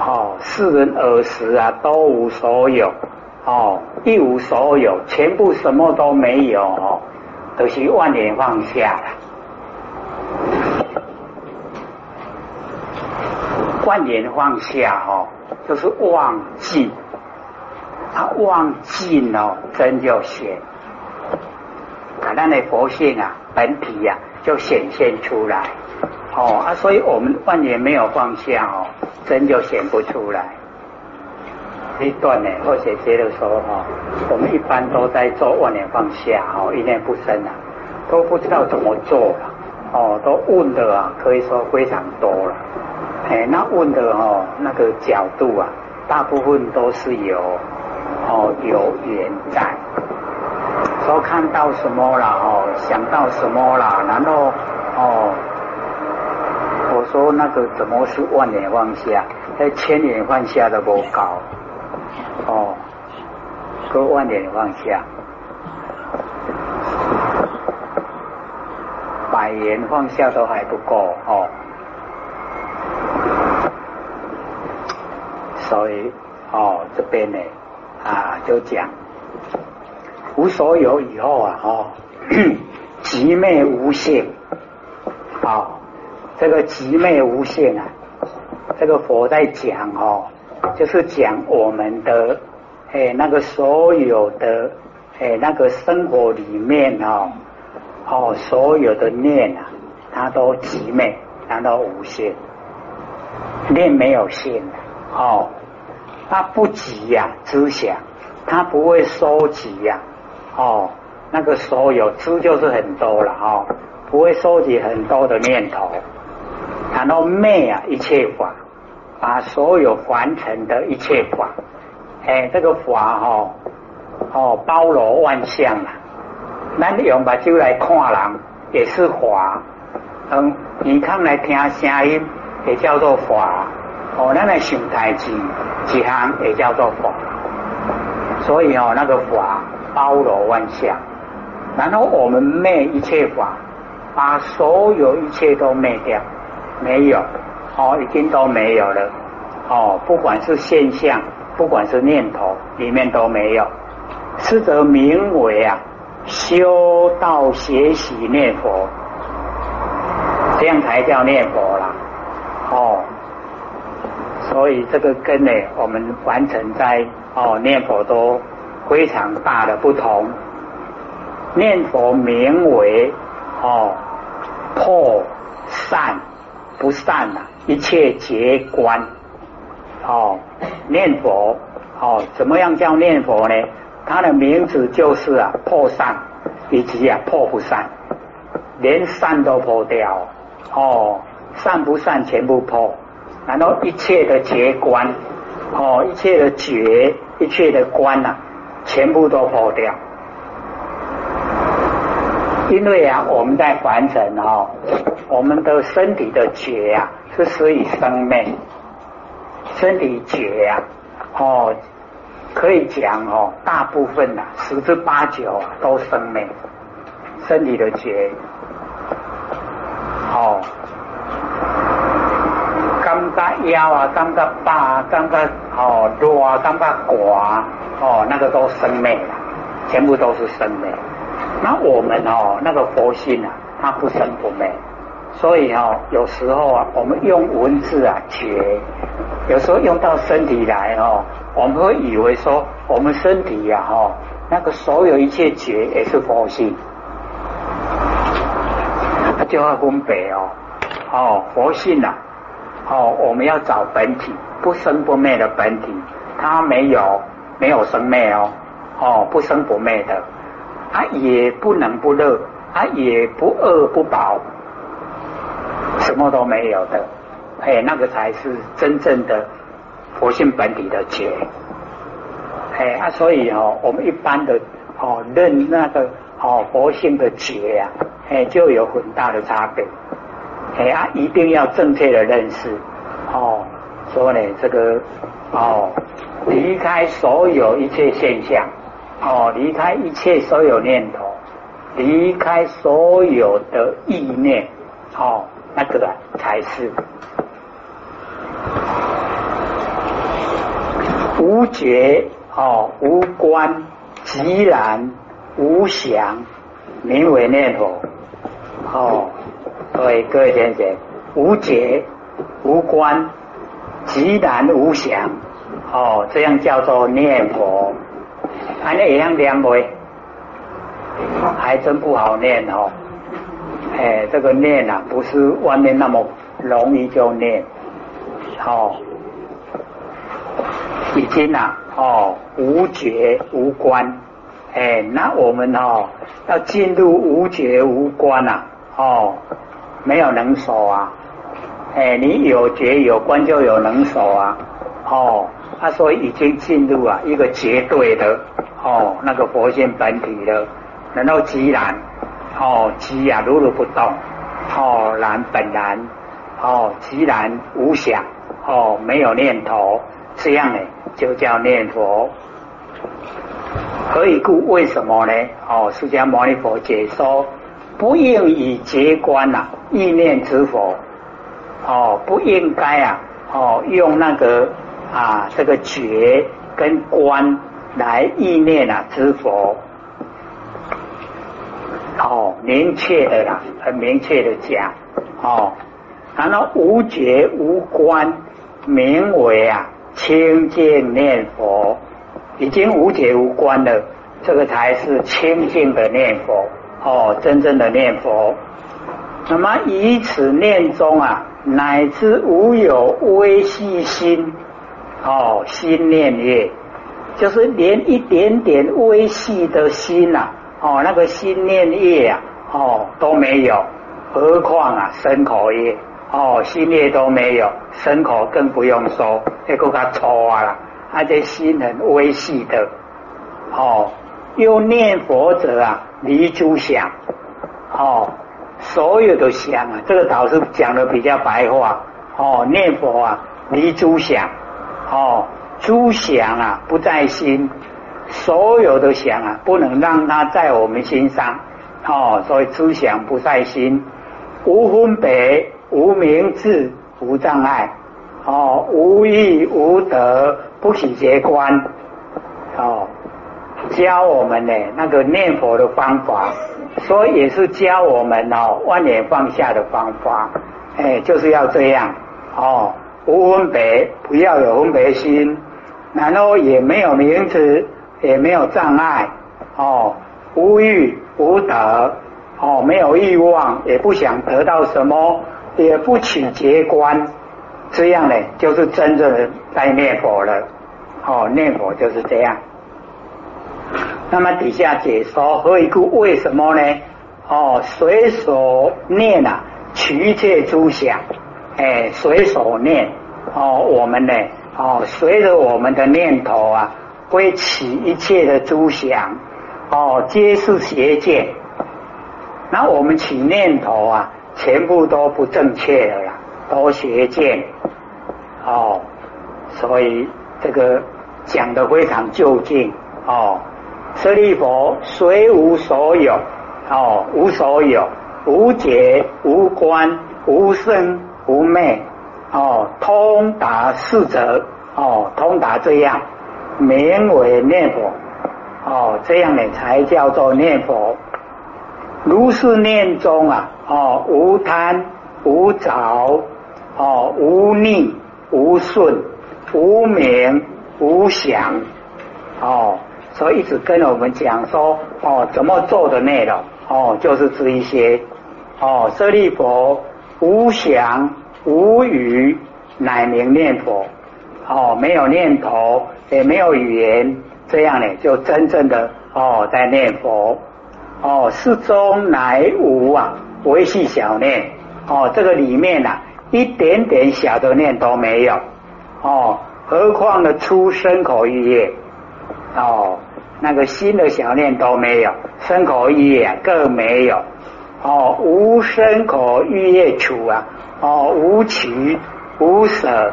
哦，世人儿时啊都无所有，哦，一无所有，全部什么都没有，哦，都是万年放下了。万年放下，哦，就是忘记，啊，忘记哦，真就显，啊，那的佛性啊，本体呀，就显现出来。哦啊，所以我们万年没有放下哦，真就显不出来。一段呢，或者接着说哈，我们一般都在做万年放下哦，一念不生啊，都不知道怎么做了哦，都问的啊，可以说非常多了。哎，那问的哦，那个角度啊，大部分都是有哦有缘在，说看到什么了哦，想到什么了，然后哦。说那个怎么是万年放下？在千年放下的不高哦，个万年放下，百年放下都还不够哦。所以哦，这边呢啊，就讲无所有以后啊，哦，极灭无性，好。这个极昧无限啊，这个佛在讲哦，就是讲我们的哎那个所有的哎那个生活里面哦哦所有的念啊，它都极昧，它都无限，念没有限的哦，它不急呀，知想，它不会收集呀哦，那个所有知就是很多了哦，不会收集很多的念头。然后灭啊一切法，把所有凡尘的一切法，哎，这个法哈，哦，包罗万象啊。咱用把酒来看人，也是法。嗯，耳康来听声音，也叫做法。哦，咱来想台词，一项也叫做法。所以哦，那个法包罗万象。然后我们灭一切法，把所有一切都灭掉。没有，哦，已经都没有了，哦，不管是现象，不管是念头，里面都没有，是则名为啊，修道学习念佛，这样才叫念佛啦，哦，所以这个跟呢，我们完成在哦念佛都非常大的不同，念佛名为哦破散。不散啊，一切结观。哦，念佛哦，怎么样叫念佛呢？它的名字就是啊，破散以及啊破不散，连散都破掉。哦，散不散全部破，然后一切的结观，哦，一切的结，一切的观呐，全部都破掉。因为啊，我们在凡尘哦，我们的身体的觉啊，是属于生命，身体觉啊，哦，可以讲哦，大部分呐，十之八九啊，都生命，身体的觉，哦，感觉腰啊，感觉大，感觉哦，啊，感觉寡，哦，那个都生命了，全部都是生命。那我们哦，那个佛性啊，它不生不灭，所以哦，有时候啊，我们用文字啊觉，有时候用到身体来哦，我们会以为说我们身体呀哈，那个所有一切觉也是佛性，它就要分别哦，哦，佛性呐，哦，我们要找本体，不生不灭的本体，它没有没有生灭哦，哦，不生不灭的。它也不能不乐，它也不饿不饱，什么都没有的，哎，那个才是真正的佛性本体的觉，哎啊，所以哦，我们一般的哦认那个哦佛性的觉呀，哎，就有很大的差别，哎啊，一定要正确的认识哦，说呢这个哦离开所有一切现象。哦，离开一切所有念头，离开所有的意念，哦，那个才是无觉哦，无观，寂然无想，名为念佛。哦，所以各位先生，无觉无观，寂然无想，哦，这样叫做念佛。还那样念不？还真不好念哦。哎，这个念啊，不是外面那么容易就念。哦，已经啊，哦，无觉无观。哎，那我们哦，要进入无觉无观啊，哦，没有能手啊。哎，你有觉有观就有能手啊。哦，他说已经进入啊一个绝对的哦那个佛性本体了，然后即然哦即啊如如不动哦然本然哦即然无想哦没有念头，这样呢就叫念佛。何以故？为什么呢？哦，释迦牟尼佛解说：不应以结观呐意念之佛哦，不应该啊哦用那个。啊，这个觉跟观来意念啊，知佛，哦，明确的啦，很明确的讲，哦，然后无觉无观，名为啊清净念佛，已经无觉无观了，这个才是清净的念佛，哦，真正的念佛。那么以此念中啊，乃至无有微细心。哦，心念业就是连一点点微细的心呐，哦，那个心念业啊，哦都没有，何况啊身口业，哦心业都没有，身口更不用说，那个他粗啊啦，而且心很微细的，哦，又念佛者啊离诸想，哦，所有的想啊，这个导师讲的比较白话，哦，念佛啊离诸想。哦，诸想啊不在心，所有的想啊不能让它在我们心上。哦，所以思想不在心，无分别，无名智，无障碍。哦，无义无德，不起结观。哦，教我们呢那个念佛的方法，所以也是教我们哦万年放下的方法。哎，就是要这样。哦。无分别，不要有分别心，然后也没有名字，也没有障碍，哦，无欲无得，哦，没有欲望，也不想得到什么，也不取结观，这样呢，就是真正的在念佛了，哦，念佛就是这样。那么底下解说何以故？为什么呢？哦，随所念啊，取一切诸想，哎，随手念。哦，我们呢？哦，随着我们的念头啊，会起一切的诸想，哦，皆是邪见。那我们起念头啊，全部都不正确的啦，都邪见。哦，所以这个讲的非常究竟。哦，舍利佛虽无所有，哦，无所有，无解无观，无生无灭。哦，通达四则，哦，通达这样，名为念佛，哦，这样呢才叫做念佛。如是念中啊，哦，无贪无着，哦，无逆无顺，无名无想，哦，所以一直跟我们讲说，哦，怎么做的内容，哦，就是这一些，哦，舍利佛无想。无语乃名念佛，哦，没有念头，也没有语言，这样呢，就真正的哦，在念佛，哦，世中乃无啊，微细小念，哦，这个里面呐，一点点小的念都没有，哦，何况呢，出生口意业，哦，那个新的小念都没有，生口意业更没有，哦，无生口意业处啊。哦，无取无舍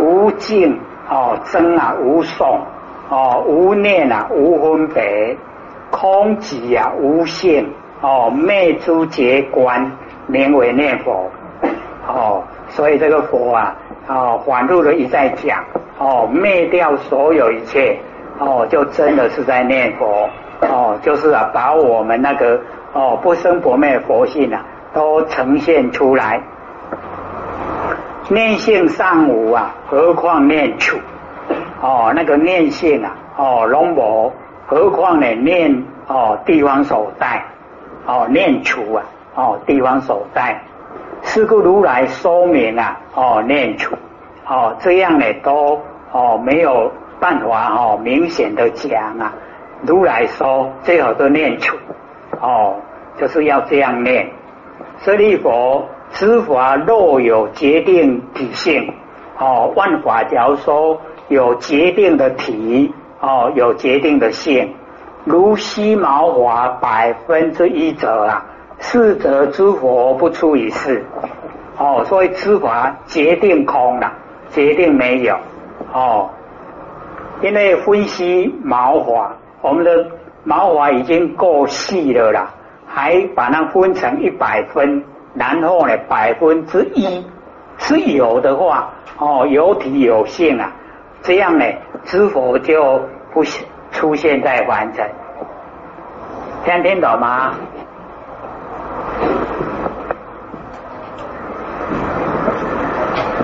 无尽哦，真啊无送哦，无念啊无分别，空寂啊无性哦，灭诸结观，名为念佛哦。所以这个佛啊哦，反复的一再讲哦，灭掉所有一切，哦，就真的是在念佛，哦，就是啊，把我们那个哦不生不灭佛性啊，都呈现出来。念性尚无啊，何况念处？哦，那个念性啊，哦，龙无，何况呢念哦地方所在，哦念处啊，哦地方所在。是故如来说明啊，哦念处，哦这样呢都。哦，没有办法哦，明显的讲啊，如来说最好都念出，哦，就是要这样念。舍利佛，知法若有决定体性，哦，万法假如说有决定的体，哦，有决定的性，如西毛华百分之一者啊，是则诸佛不出于世。哦，所以知法决定空了，决定没有。哦，因为分析毛发，我们的毛发已经够细了啦，还把它分成一百分，然后呢百分之一是有的话，哦有体有性啊，这样呢知否就不出现在凡尘，听听懂吗？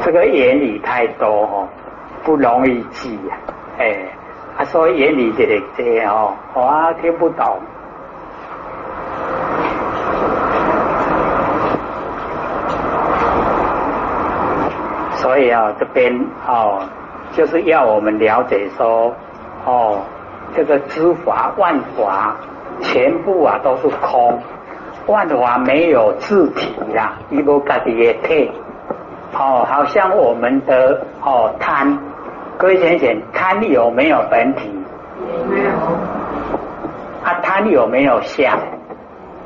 这个原理太多哦。不容易记呀，哎，啊，所以眼里这个这哦，我听不懂，所以啊，这边哦，就是要我们了解说，哦，这个知法万法全部啊都是空，万法没有自体呀，一无家己的体，哦，好像我们的哦贪。各位先生，贪有没有本体？没有。啊，贪有没有相？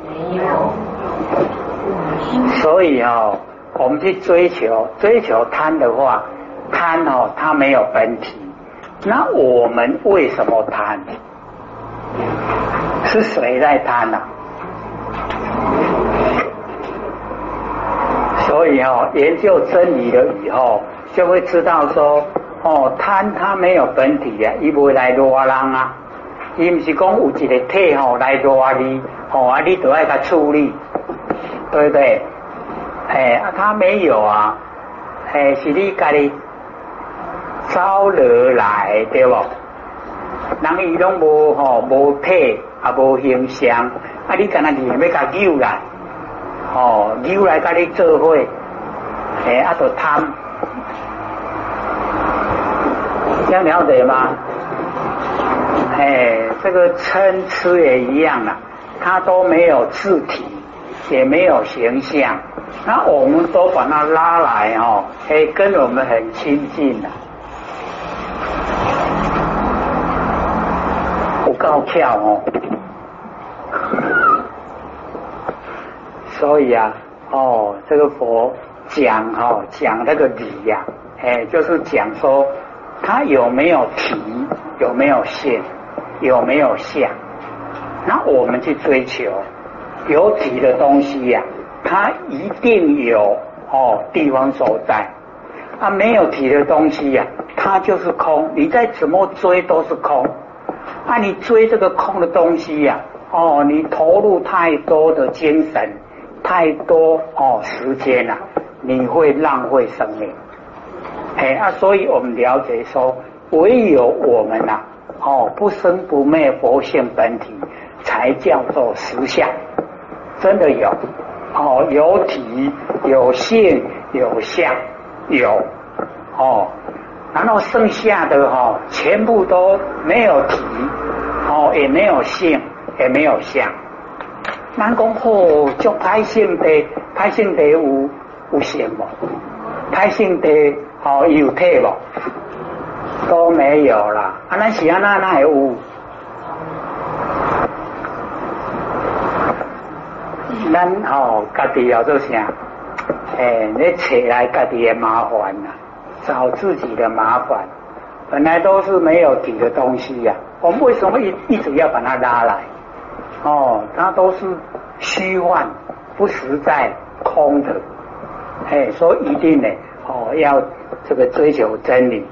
没有。所以哦，我们去追求追求贪的话，贪哦，它没有本体。那我们为什么贪？是谁在贪呢？所以哦，研究真理了以后，就会知道说。哦，贪它没有本体啊，伊不会来罗人啊，伊唔是讲有一个体吼来罗你，哦啊你都要甲处理，对不对？哎啊，他没有啊，哎是你家己招惹来对不？人伊拢无吼无体啊无形象，啊你干那你要甲救来，哦救来甲你做伙，哎啊都贪。这样了解吗？哎，这个参差也一样啊，他都没有字体，也没有形象，那我们都把它拉来哦，哎，跟我们很亲近的，不高跳哦。所以啊，哦，这个佛讲哦，讲那个理呀，哎，就是讲说。他有没有体？有没有性？有没有相？那我们去追求有体的东西呀，它一定有哦地方所在。啊，没有体的东西呀，它就是空。你再怎么追都是空。啊，你追这个空的东西呀，哦，你投入太多的精神，太多哦时间了，你会浪费生命。哎啊，所以我们了解说，唯有我们呐，哦，不生不灭佛性本体，才叫做实相，真的有，哦，有体有性有相有，哦，然后剩下的哈，全部都没有体，哦，也没有性，也没有相。南讲哦，就拍性的拍性的有有性无？拍性的。哦，有体无？都没有啦。啊，那是安那那还有？咱哦，家己要做啥？哎，你扯来家己的麻烦呐，找自己的麻烦。本来都是没有底的东西呀，我们为什么一一直要把它拉来？哦，它都是虚幻、不实在、空的。哎，所以一定呢，哦，要。这个追求真理。